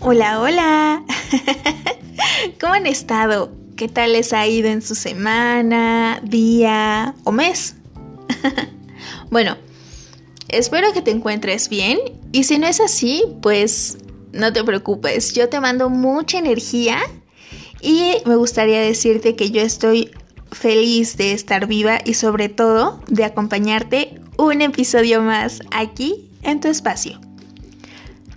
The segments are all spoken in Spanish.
Hola, hola. ¿Cómo han estado? ¿Qué tal les ha ido en su semana, día o mes? bueno, espero que te encuentres bien y si no es así, pues no te preocupes, yo te mando mucha energía y me gustaría decirte que yo estoy feliz de estar viva y sobre todo de acompañarte un episodio más aquí en tu espacio.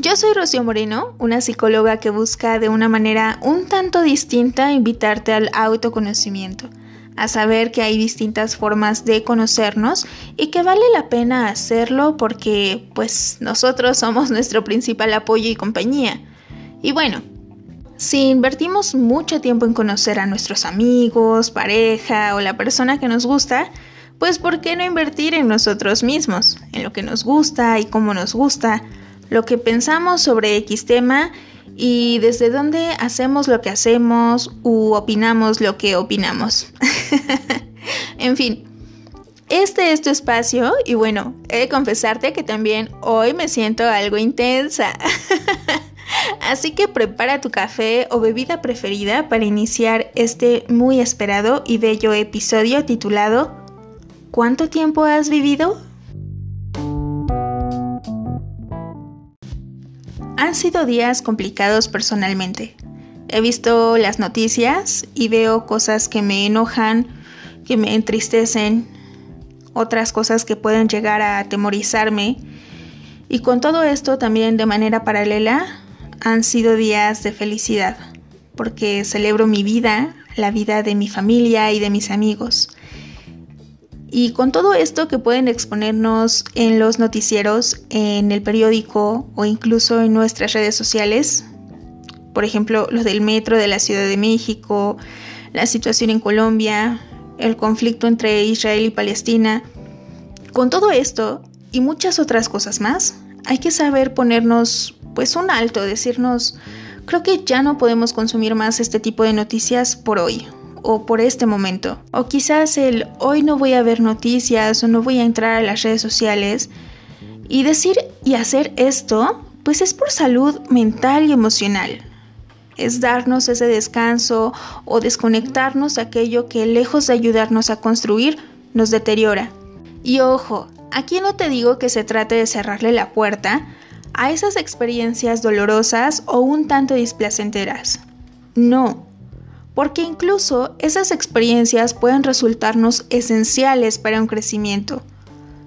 Yo soy Rocío Moreno, una psicóloga que busca de una manera un tanto distinta invitarte al autoconocimiento, a saber que hay distintas formas de conocernos y que vale la pena hacerlo porque pues nosotros somos nuestro principal apoyo y compañía. Y bueno, si invertimos mucho tiempo en conocer a nuestros amigos, pareja o la persona que nos gusta, pues ¿por qué no invertir en nosotros mismos, en lo que nos gusta y cómo nos gusta? Lo que pensamos sobre X tema y desde dónde hacemos lo que hacemos u opinamos lo que opinamos. en fin, este es tu espacio y bueno, he de confesarte que también hoy me siento algo intensa. Así que prepara tu café o bebida preferida para iniciar este muy esperado y bello episodio titulado ¿Cuánto tiempo has vivido? Han sido días complicados personalmente. He visto las noticias y veo cosas que me enojan, que me entristecen, otras cosas que pueden llegar a atemorizarme. Y con todo esto también de manera paralela han sido días de felicidad, porque celebro mi vida, la vida de mi familia y de mis amigos. Y con todo esto que pueden exponernos en los noticieros, en el periódico o incluso en nuestras redes sociales, por ejemplo, los del metro de la Ciudad de México, la situación en Colombia, el conflicto entre Israel y Palestina, con todo esto y muchas otras cosas más, hay que saber ponernos pues un alto, decirnos, creo que ya no podemos consumir más este tipo de noticias por hoy o por este momento. O quizás el hoy no voy a ver noticias o no voy a entrar a las redes sociales. Y decir y hacer esto, pues es por salud mental y emocional. Es darnos ese descanso o desconectarnos de aquello que lejos de ayudarnos a construir, nos deteriora. Y ojo, aquí no te digo que se trate de cerrarle la puerta a esas experiencias dolorosas o un tanto displacenteras. No, porque incluso esas experiencias pueden resultarnos esenciales para un crecimiento.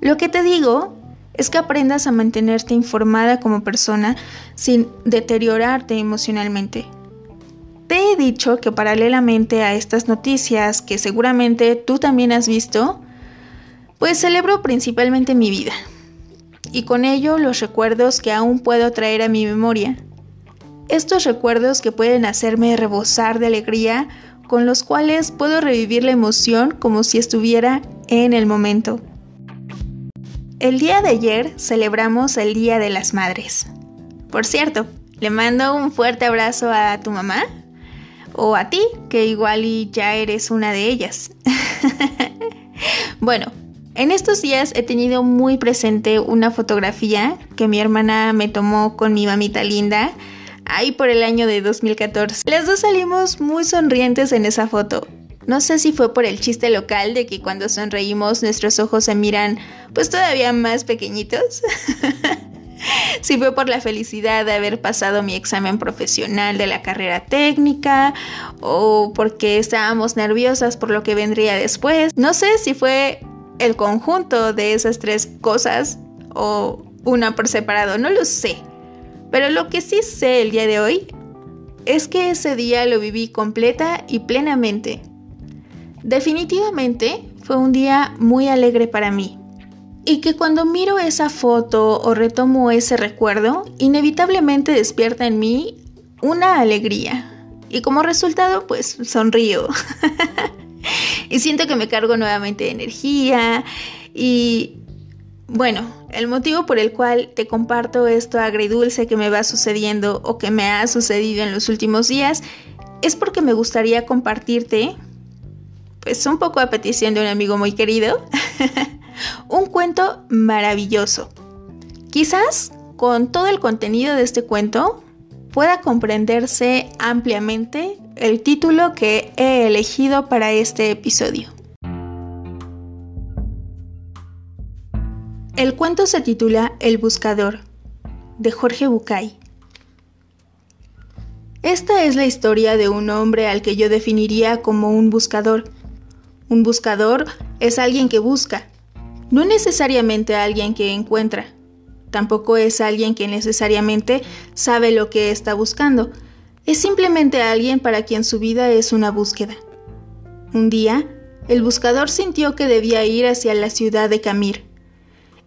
Lo que te digo es que aprendas a mantenerte informada como persona sin deteriorarte emocionalmente. Te he dicho que paralelamente a estas noticias que seguramente tú también has visto, pues celebro principalmente mi vida y con ello los recuerdos que aún puedo traer a mi memoria estos recuerdos que pueden hacerme rebosar de alegría, con los cuales puedo revivir la emoción como si estuviera en el momento. El día de ayer celebramos el Día de las Madres. Por cierto, le mando un fuerte abrazo a tu mamá o a ti, que igual y ya eres una de ellas. bueno, en estos días he tenido muy presente una fotografía que mi hermana me tomó con mi mamita linda ahí por el año de 2014. Las dos salimos muy sonrientes en esa foto. No sé si fue por el chiste local de que cuando sonreímos nuestros ojos se miran pues todavía más pequeñitos. si fue por la felicidad de haber pasado mi examen profesional de la carrera técnica o porque estábamos nerviosas por lo que vendría después. No sé si fue el conjunto de esas tres cosas o una por separado, no lo sé. Pero lo que sí sé el día de hoy es que ese día lo viví completa y plenamente. Definitivamente fue un día muy alegre para mí. Y que cuando miro esa foto o retomo ese recuerdo, inevitablemente despierta en mí una alegría. Y como resultado, pues sonrío. y siento que me cargo nuevamente de energía y bueno, el motivo por el cual te comparto esto agridulce que me va sucediendo o que me ha sucedido en los últimos días es porque me gustaría compartirte, pues un poco a petición de un amigo muy querido, un cuento maravilloso. Quizás con todo el contenido de este cuento pueda comprenderse ampliamente el título que he elegido para este episodio. El cuento se titula El Buscador, de Jorge Bucay. Esta es la historia de un hombre al que yo definiría como un buscador. Un buscador es alguien que busca, no necesariamente alguien que encuentra. Tampoco es alguien que necesariamente sabe lo que está buscando. Es simplemente alguien para quien su vida es una búsqueda. Un día, el buscador sintió que debía ir hacia la ciudad de Camir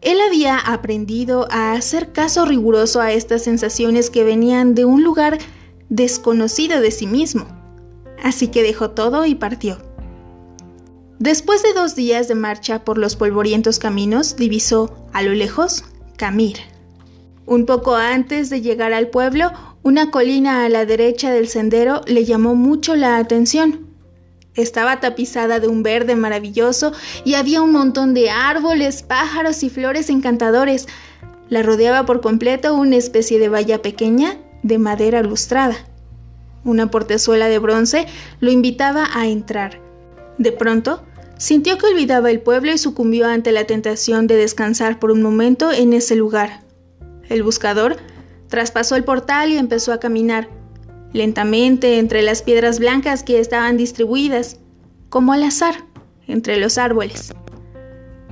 él había aprendido a hacer caso riguroso a estas sensaciones que venían de un lugar desconocido de sí mismo. Así que dejó todo y partió. Después de dos días de marcha por los polvorientos caminos, divisó, a lo lejos, Camir. Un poco antes de llegar al pueblo, una colina a la derecha del sendero le llamó mucho la atención. Estaba tapizada de un verde maravilloso y había un montón de árboles, pájaros y flores encantadores. La rodeaba por completo una especie de valla pequeña de madera lustrada. Una portezuela de bronce lo invitaba a entrar. De pronto, sintió que olvidaba el pueblo y sucumbió ante la tentación de descansar por un momento en ese lugar. El buscador traspasó el portal y empezó a caminar lentamente entre las piedras blancas que estaban distribuidas, como al azar, entre los árboles.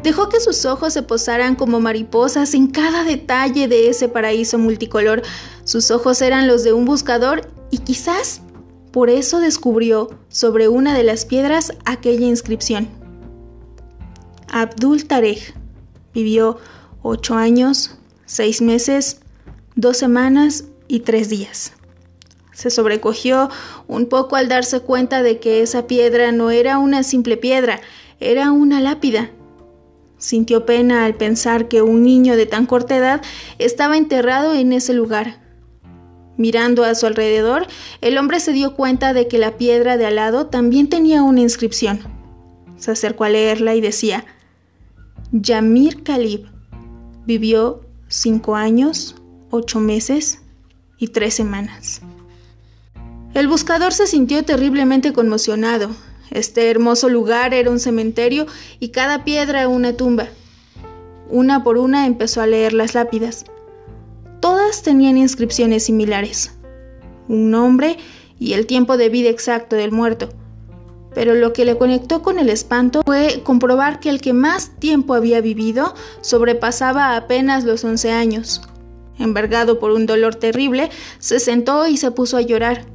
Dejó que sus ojos se posaran como mariposas en cada detalle de ese paraíso multicolor. Sus ojos eran los de un buscador y quizás por eso descubrió sobre una de las piedras aquella inscripción. Abdul Tarek vivió ocho años, seis meses, dos semanas y tres días. Se sobrecogió un poco al darse cuenta de que esa piedra no era una simple piedra, era una lápida. Sintió pena al pensar que un niño de tan corta edad estaba enterrado en ese lugar. Mirando a su alrededor, el hombre se dio cuenta de que la piedra de al lado también tenía una inscripción. Se acercó a leerla y decía, Yamir Khalib vivió cinco años, ocho meses y tres semanas. El buscador se sintió terriblemente conmocionado. Este hermoso lugar era un cementerio y cada piedra una tumba. Una por una empezó a leer las lápidas. Todas tenían inscripciones similares. Un nombre y el tiempo de vida exacto del muerto. Pero lo que le conectó con el espanto fue comprobar que el que más tiempo había vivido sobrepasaba apenas los once años. Envergado por un dolor terrible, se sentó y se puso a llorar.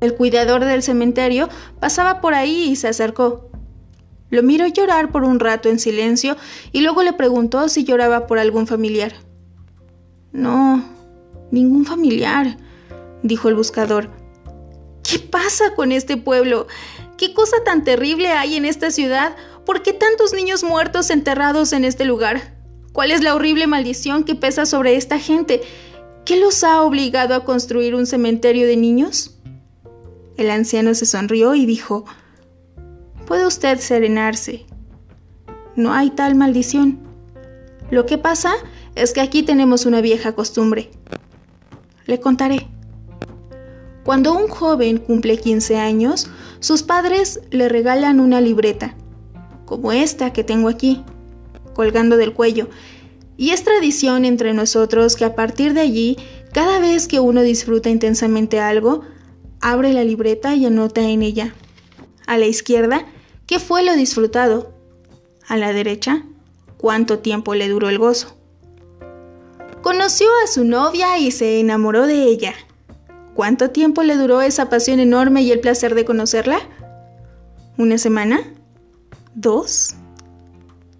El cuidador del cementerio pasaba por ahí y se acercó. Lo miró llorar por un rato en silencio y luego le preguntó si lloraba por algún familiar. No, ningún familiar, dijo el buscador. ¿Qué pasa con este pueblo? ¿Qué cosa tan terrible hay en esta ciudad? ¿Por qué tantos niños muertos enterrados en este lugar? ¿Cuál es la horrible maldición que pesa sobre esta gente? ¿Qué los ha obligado a construir un cementerio de niños? El anciano se sonrió y dijo, Puede usted serenarse. No hay tal maldición. Lo que pasa es que aquí tenemos una vieja costumbre. Le contaré. Cuando un joven cumple 15 años, sus padres le regalan una libreta, como esta que tengo aquí, colgando del cuello, y es tradición entre nosotros que a partir de allí, cada vez que uno disfruta intensamente algo, abre la libreta y anota en ella. A la izquierda, ¿qué fue lo disfrutado? A la derecha, ¿cuánto tiempo le duró el gozo? Conoció a su novia y se enamoró de ella. ¿Cuánto tiempo le duró esa pasión enorme y el placer de conocerla? ¿Una semana? ¿Dos?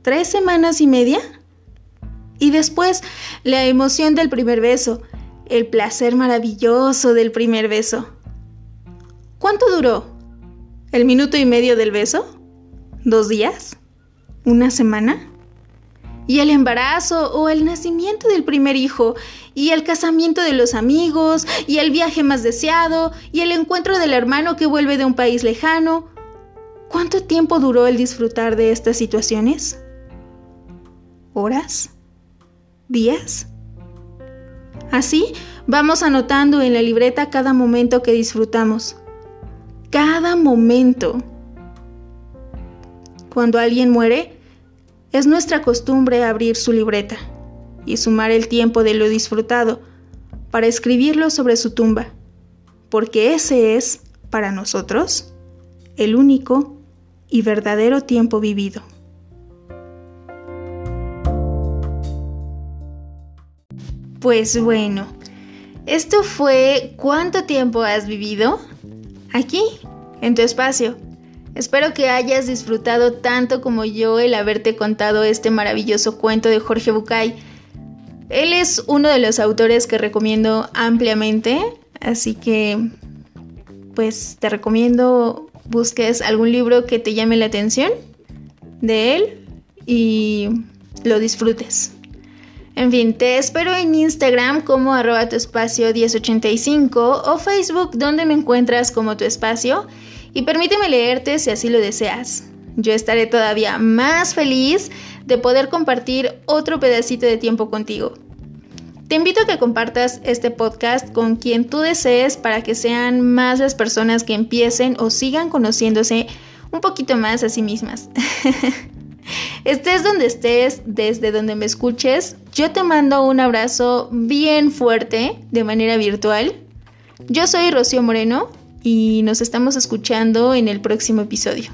¿Tres semanas y media? Y después, la emoción del primer beso, el placer maravilloso del primer beso. ¿Cuánto duró? ¿El minuto y medio del beso? ¿Dos días? ¿Una semana? ¿Y el embarazo o el nacimiento del primer hijo? ¿Y el casamiento de los amigos? ¿Y el viaje más deseado? ¿Y el encuentro del hermano que vuelve de un país lejano? ¿Cuánto tiempo duró el disfrutar de estas situaciones? ¿Horas? ¿Días? Así, vamos anotando en la libreta cada momento que disfrutamos. Cada momento. Cuando alguien muere, es nuestra costumbre abrir su libreta y sumar el tiempo de lo disfrutado para escribirlo sobre su tumba, porque ese es, para nosotros, el único y verdadero tiempo vivido. Pues bueno, esto fue ¿Cuánto tiempo has vivido? Aquí, en tu espacio. Espero que hayas disfrutado tanto como yo el haberte contado este maravilloso cuento de Jorge Bucay. Él es uno de los autores que recomiendo ampliamente, así que pues te recomiendo busques algún libro que te llame la atención de él y lo disfrutes. En fin, te espero en Instagram como arroba tu espacio 1085 o Facebook donde me encuentras como tu espacio y permíteme leerte si así lo deseas. Yo estaré todavía más feliz de poder compartir otro pedacito de tiempo contigo. Te invito a que compartas este podcast con quien tú desees para que sean más las personas que empiecen o sigan conociéndose un poquito más a sí mismas. Estés donde estés, desde donde me escuches, yo te mando un abrazo bien fuerte de manera virtual. Yo soy Rocío Moreno y nos estamos escuchando en el próximo episodio.